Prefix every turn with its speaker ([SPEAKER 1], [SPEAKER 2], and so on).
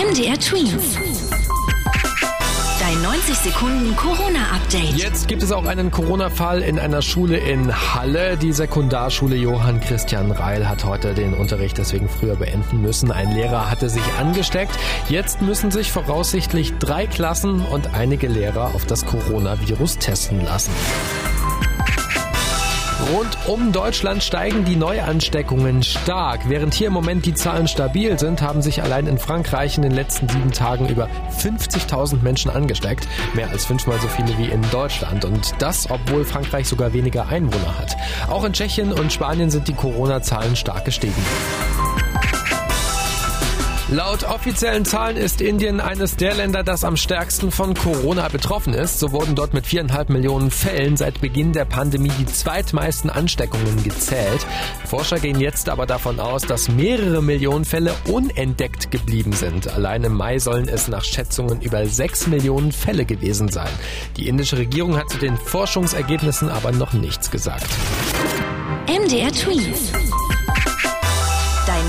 [SPEAKER 1] MDR Twins. Dein 90 Sekunden Corona-Update.
[SPEAKER 2] Jetzt gibt es auch einen Corona-Fall in einer Schule in Halle. Die Sekundarschule Johann Christian Reil hat heute den Unterricht deswegen früher beenden müssen. Ein Lehrer hatte sich angesteckt. Jetzt müssen sich voraussichtlich drei Klassen und einige Lehrer auf das Coronavirus testen lassen. Rund um Deutschland steigen die Neuansteckungen stark. Während hier im Moment die Zahlen stabil sind, haben sich allein in Frankreich in den letzten sieben Tagen über 50.000 Menschen angesteckt. Mehr als fünfmal so viele wie in Deutschland. Und das, obwohl Frankreich sogar weniger Einwohner hat. Auch in Tschechien und Spanien sind die Corona-Zahlen stark gestiegen. Laut offiziellen Zahlen ist Indien eines der Länder, das am stärksten von Corona betroffen ist. So wurden dort mit viereinhalb Millionen Fällen seit Beginn der Pandemie die zweitmeisten Ansteckungen gezählt. Forscher gehen jetzt aber davon aus, dass mehrere Millionen Fälle unentdeckt geblieben sind. Allein im Mai sollen es nach Schätzungen über sechs Millionen Fälle gewesen sein. Die indische Regierung hat zu den Forschungsergebnissen aber noch nichts gesagt.
[SPEAKER 1] MDR Twins.